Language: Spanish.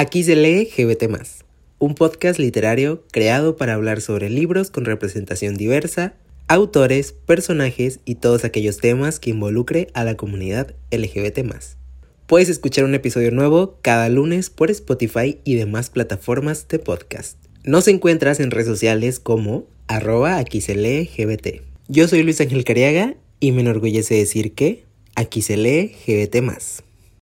Aquí se lee GBT, un podcast literario creado para hablar sobre libros con representación diversa, autores, personajes y todos aquellos temas que involucre a la comunidad LGBT. Puedes escuchar un episodio nuevo cada lunes por Spotify y demás plataformas de podcast. Nos encuentras en redes sociales como arroba aquí se lee GBT. Yo soy Luis Ángel Cariaga y me enorgullece decir que aquí se lee GBT